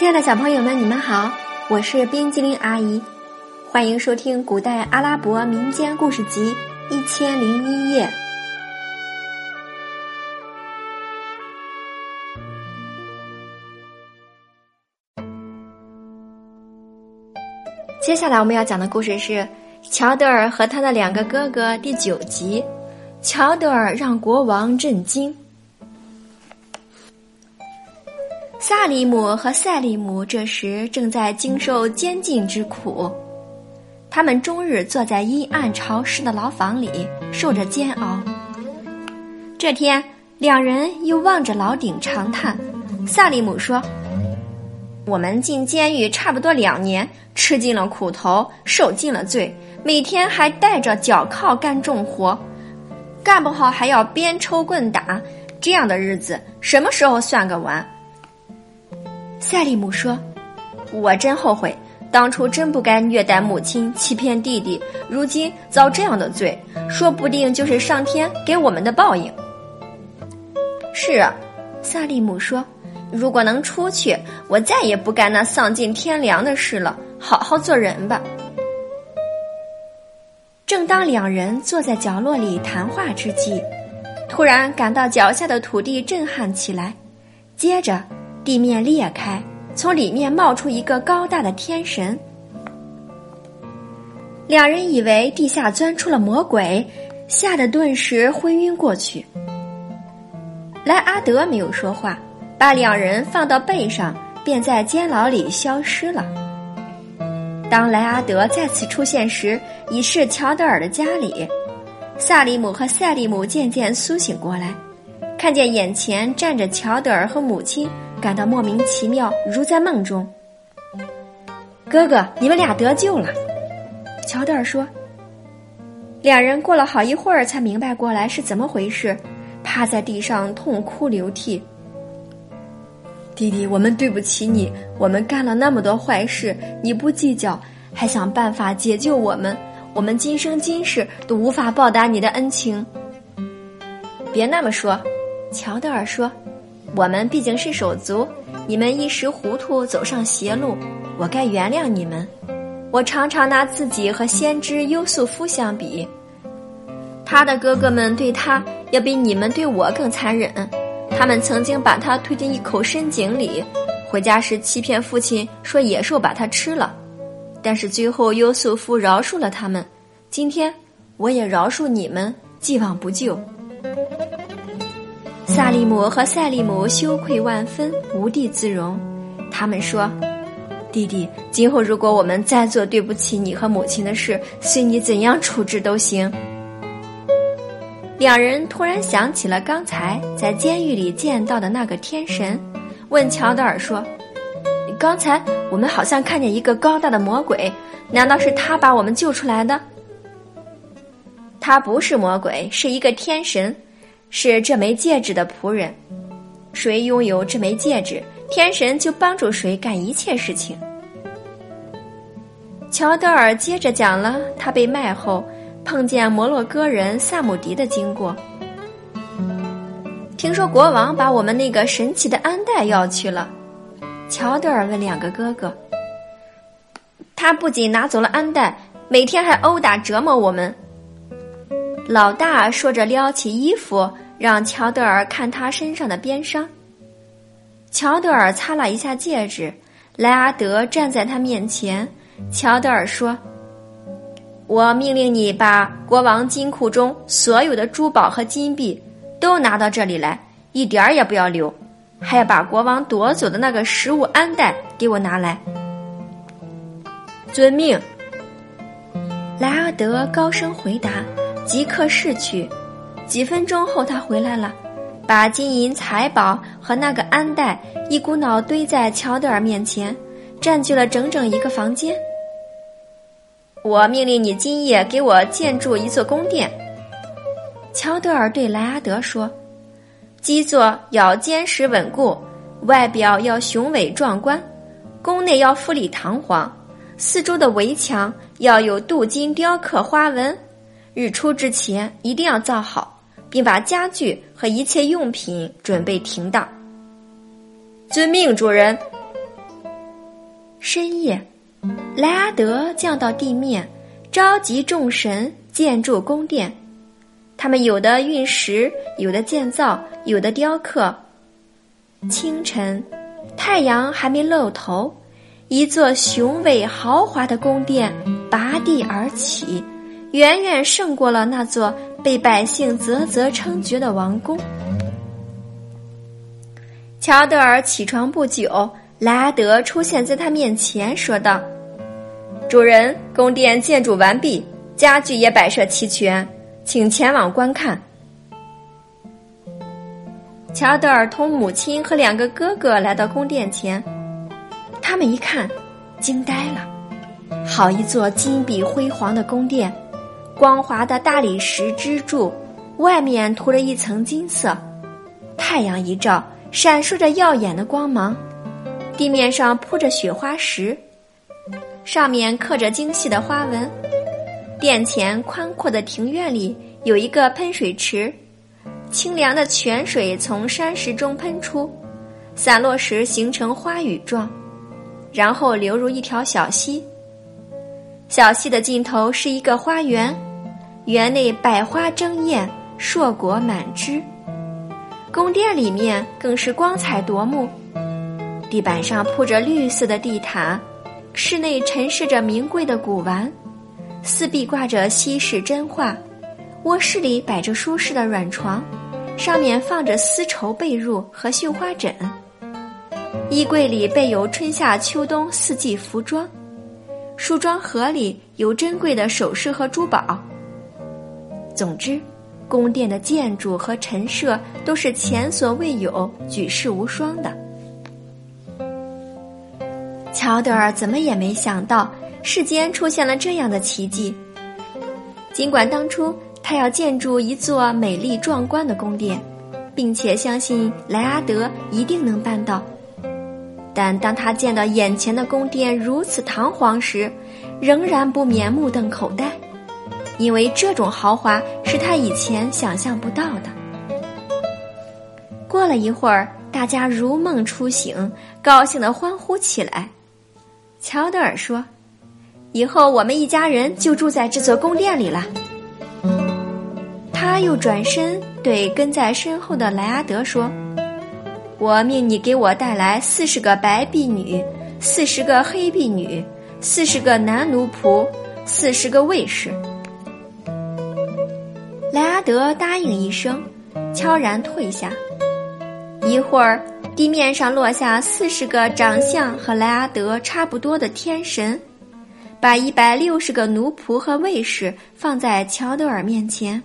亲爱的小朋友们，你们好，我是冰激凌阿姨，欢迎收听古代阿拉伯民间故事集《一千零一夜》。接下来我们要讲的故事是乔德尔和他的两个哥哥第九集。乔德尔让国王震惊。萨利姆和赛利姆这时正在经受监禁之苦，他们终日坐在阴暗潮湿的牢房里受着煎熬。这天，两人又望着牢顶长叹。萨利姆说：“我们进监狱差不多两年，吃尽了苦头，受尽了罪，每天还带着脚铐干重活，干不好还要鞭抽棍打，这样的日子什么时候算个完？”赛利姆说：“我真后悔，当初真不该虐待母亲，欺骗弟弟，如今遭这样的罪，说不定就是上天给我们的报应。”是啊，萨利姆说：“如果能出去，我再也不干那丧尽天良的事了，好好做人吧。”正当两人坐在角落里谈话之际，突然感到脚下的土地震撼起来，接着。地面裂开，从里面冒出一个高大的天神。两人以为地下钻出了魔鬼，吓得顿时昏晕过去。莱阿德没有说话，把两人放到背上，便在监牢里消失了。当莱阿德再次出现时，已是乔德尔的家里。萨利姆和赛利姆渐渐苏醒过来，看见眼前站着乔德尔和母亲。感到莫名其妙，如在梦中。哥哥，你们俩得救了，乔德尔说。两人过了好一会儿才明白过来是怎么回事，趴在地上痛哭流涕。弟弟，我们对不起你，我们干了那么多坏事，你不计较，还想办法解救我们，我们今生今世都无法报答你的恩情。别那么说，乔德尔说。我们毕竟是手足，你们一时糊涂走上邪路，我该原谅你们。我常常拿自己和先知优素夫相比，他的哥哥们对他要比你们对我更残忍。他们曾经把他推进一口深井里，回家时欺骗父亲说野兽把他吃了，但是最后优素夫饶恕了他们。今天我也饶恕你们，既往不咎。萨利姆和赛利姆羞愧万分，无地自容。他们说：“弟弟，今后如果我们再做对不起你和母亲的事，随你怎样处置都行。”两人突然想起了刚才在监狱里见到的那个天神，问乔德尔说：“刚才我们好像看见一个高大的魔鬼，难道是他把我们救出来的？”他不是魔鬼，是一个天神。是这枚戒指的仆人，谁拥有这枚戒指，天神就帮助谁干一切事情。乔德尔接着讲了他被卖后碰见摩洛哥人萨姆迪的经过。听说国王把我们那个神奇的安带要去了，乔德尔问两个哥哥。他不仅拿走了安带，每天还殴打折磨我们。老大说着，撩起衣服，让乔德尔看他身上的鞭伤。乔德尔擦了一下戒指，莱阿德站在他面前。乔德尔说：“我命令你把国王金库中所有的珠宝和金币都拿到这里来，一点儿也不要留，还要把国王夺走的那个食物安袋给我拿来。”遵命。莱阿德高声回答。即刻逝去。几分钟后，他回来了，把金银财宝和那个安带一股脑堆在乔德尔面前，占据了整整一个房间。我命令你今夜给我建筑一座宫殿。乔德尔对莱阿德说：“基座要坚实稳固，外表要雄伟壮观，宫内要富丽堂皇，四周的围墙要有镀金雕刻花纹。”日出之前一定要造好，并把家具和一切用品准备停当。遵命，主人。深夜，莱阿德降到地面，召集众神建筑宫殿。他们有的运石，有的建造，有的雕刻。清晨，太阳还没露头，一座雄伟豪华的宫殿拔地而起，远远胜过了那座被百姓啧啧称绝的王宫。乔德尔起床不久，莱阿德出现在他面前，说道：“主人，宫殿建筑完毕，家具也摆设齐全。”请前往观看。乔德尔同母亲和两个哥哥来到宫殿前，他们一看，惊呆了。好一座金碧辉煌的宫殿，光滑的大理石支柱，外面涂了一层金色，太阳一照，闪烁着耀眼的光芒。地面上铺着雪花石，上面刻着精细的花纹。殿前宽阔的庭院里有一个喷水池，清凉的泉水从山石中喷出，散落时形成花雨状，然后流入一条小溪。小溪的尽头是一个花园，园内百花争艳，硕果满枝。宫殿里面更是光彩夺目，地板上铺着绿色的地毯，室内陈设着名贵的古玩。四壁挂着西式真画，卧室里摆着舒适的软床，上面放着丝绸被褥和绣花枕。衣柜里备有春夏秋冬四季服装，梳妆盒里有珍贵的首饰和珠宝。总之，宫殿的建筑和陈设都是前所未有、举世无双的。乔德尔怎么也没想到。世间出现了这样的奇迹。尽管当初他要建筑一座美丽壮观的宫殿，并且相信莱阿德一定能办到，但当他见到眼前的宫殿如此堂皇时，仍然不免目瞪口呆，因为这种豪华是他以前想象不到的。过了一会儿，大家如梦初醒，高兴地欢呼起来。乔德尔说。以后我们一家人就住在这座宫殿里了。他又转身对跟在身后的莱阿德说：“我命你给我带来四十个白婢女，四十个黑婢女，四十个男奴仆，四十个卫士。”莱阿德答应一声，悄然退下。一会儿，地面上落下四十个长相和莱阿德差不多的天神。把一百六十个奴仆和卫士放在乔德尔面前。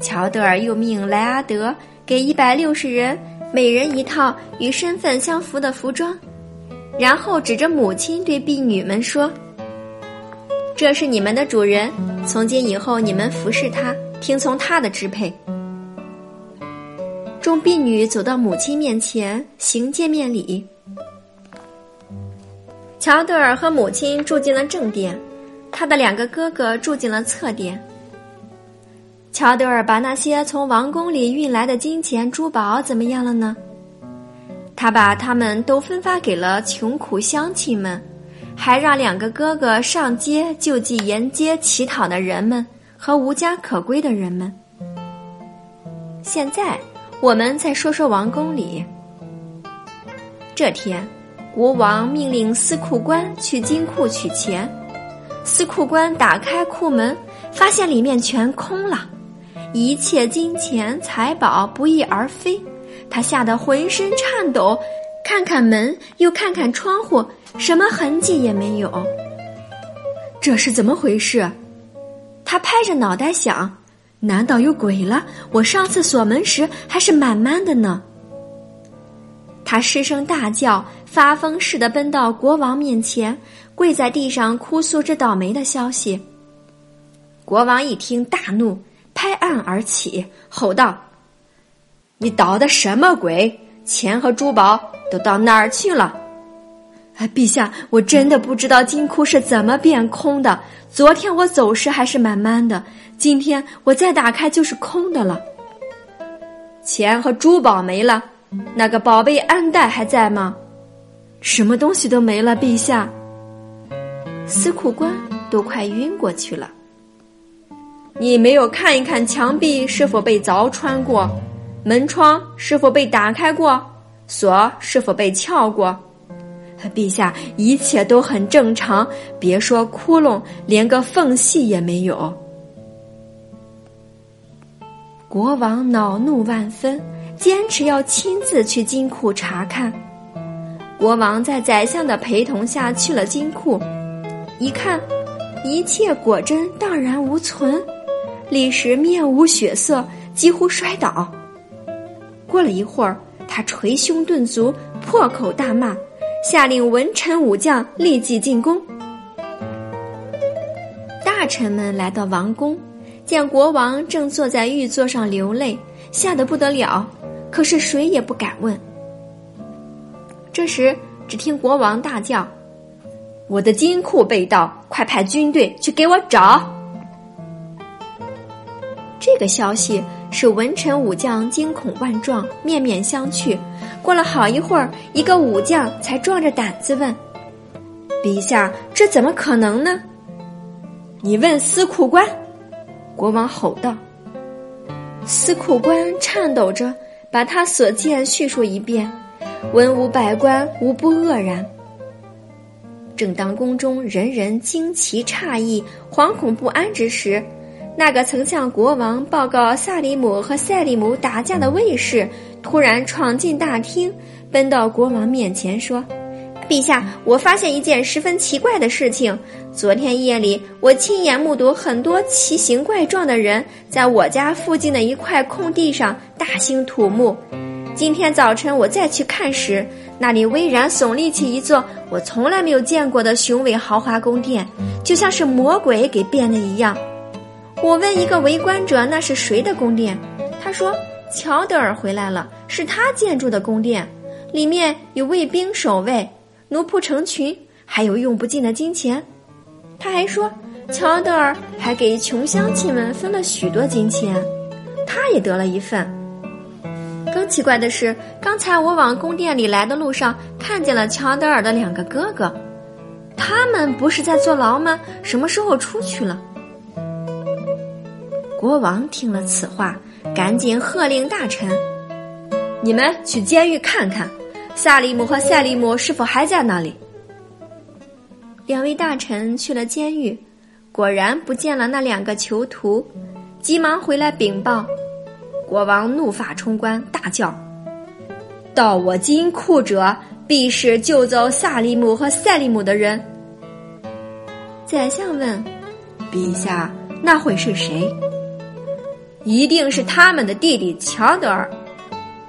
乔德尔又命莱阿德给一百六十人每人一套与身份相符的服装，然后指着母亲对婢女们说：“这是你们的主人，从今以后你们服侍他，听从他的支配。”众婢女走到母亲面前行见面礼。乔德尔和母亲住进了正殿，他的两个哥哥住进了侧殿。乔德尔把那些从王宫里运来的金钱珠宝怎么样了呢？他把他们都分发给了穷苦乡亲们，还让两个哥哥上街救济沿街乞讨的人们和无家可归的人们。现在，我们再说说王宫里。这天。国王命令司库官去金库取钱，司库官打开库门，发现里面全空了，一切金钱财宝不翼而飞，他吓得浑身颤抖，看看门，又看看窗户，什么痕迹也没有。这是怎么回事？他拍着脑袋想：难道有鬼了？我上次锁门时还是满满的呢。他失声大叫，发疯似的奔到国王面前，跪在地上哭诉这倒霉的消息。国王一听大怒，拍案而起，吼道：“你捣的什么鬼？钱和珠宝都到哪儿去了？”哎，陛下，我真的不知道金库是怎么变空的。昨天我走时还是满满的，今天我再打开就是空的了。钱和珠宝没了。那个宝贝安带还在吗？什么东西都没了，陛下。司库官都快晕过去了。你没有看一看墙壁是否被凿穿过，门窗是否被打开过，锁是否被撬过？陛下，一切都很正常，别说窟窿，连个缝隙也没有。国王恼怒万分，坚持要亲自去金库查看。国王在宰相的陪同下去了金库，一看，一切果真荡然无存，立时面无血色，几乎摔倒。过了一会儿，他捶胸顿足，破口大骂。下令文臣武将立即进宫。大臣们来到王宫，见国王正坐在玉座上流泪，吓得不得了。可是谁也不敢问。这时，只听国王大叫：“我的金库被盗，快派军队去给我找！”这个消息。使文臣武将惊恐万状，面面相觑。过了好一会儿，一个武将才壮着胆子问：“陛下，这怎么可能呢？”你问司库官。国王吼道。司库官颤抖着把他所见叙述一遍，文武百官无不愕然。正当宫中人人惊奇诧异、惶恐不安之时，那个曾向国王报告萨利姆和赛利姆打架的卫士，突然闯进大厅，奔到国王面前说：“陛下，我发现一件十分奇怪的事情。昨天夜里，我亲眼目睹很多奇形怪状的人在我家附近的一块空地上大兴土木。今天早晨我再去看时，那里巍然耸立起一座我从来没有见过的雄伟豪华宫殿，就像是魔鬼给变的一样。”我问一个围观者：“那是谁的宫殿？”他说：“乔德尔回来了，是他建筑的宫殿，里面有卫兵守卫，奴仆成群，还有用不尽的金钱。”他还说：“乔德尔还给穷乡亲们分了许多金钱，他也得了一份。”更奇怪的是，刚才我往宫殿里来的路上，看见了乔德尔的两个哥哥，他们不是在坐牢吗？什么时候出去了？国王听了此话，赶紧喝令大臣：“你们去监狱看看，萨利姆和赛利姆是否还在那里。”两位大臣去了监狱，果然不见了那两个囚徒，急忙回来禀报。国王怒发冲冠，大叫：“到我金库者，必是救走萨利姆和赛利姆的人。”宰相问：“陛下，那会是谁？”一定是他们的弟弟乔德尔。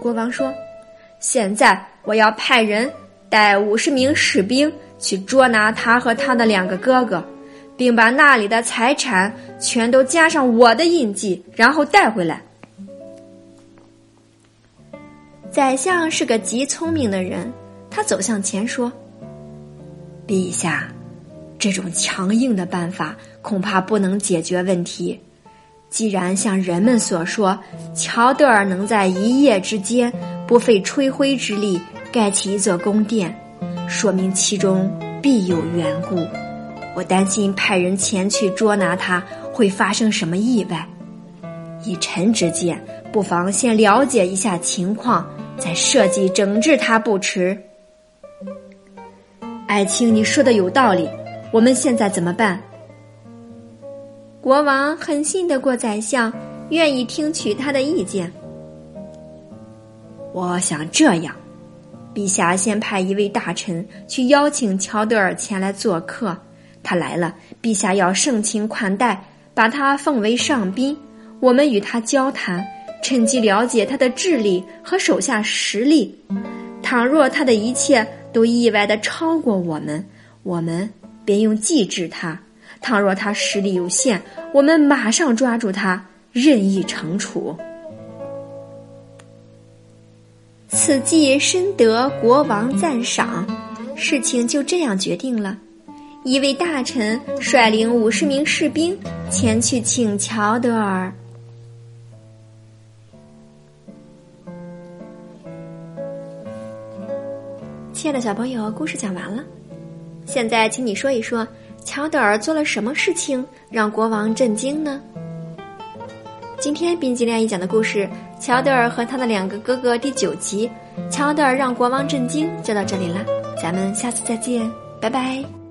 国王说：“现在我要派人带五十名士兵去捉拿他和他的两个哥哥，并把那里的财产全都加上我的印记，然后带回来。”宰相是个极聪明的人，他走向前说：“陛下，这种强硬的办法恐怕不能解决问题。”既然像人们所说，乔德尔能在一夜之间不费吹灰之力盖起一座宫殿，说明其中必有缘故。我担心派人前去捉拿他会发生什么意外。以臣之见，不妨先了解一下情况，再设计整治他不迟。爱卿，你说的有道理。我们现在怎么办？国王很信得过宰相，愿意听取他的意见。我想这样，陛下先派一位大臣去邀请乔德尔前来做客。他来了，陛下要盛情款待，把他奉为上宾。我们与他交谈，趁机了解他的智力和手下实力。倘若他的一切都意外的超过我们，我们便用计治他。倘若他实力有限，我们马上抓住他，任意惩处。此计深得国王赞赏，事情就这样决定了。一位大臣率领五十名士兵前去请乔德尔。亲爱的小朋友，故事讲完了。现在，请你说一说，乔德尔做了什么事情让国王震惊呢？今天冰激凌一讲的故事《乔德尔和他的两个哥哥》第九集，乔德尔让国王震惊就到这里了。咱们下次再见，拜拜。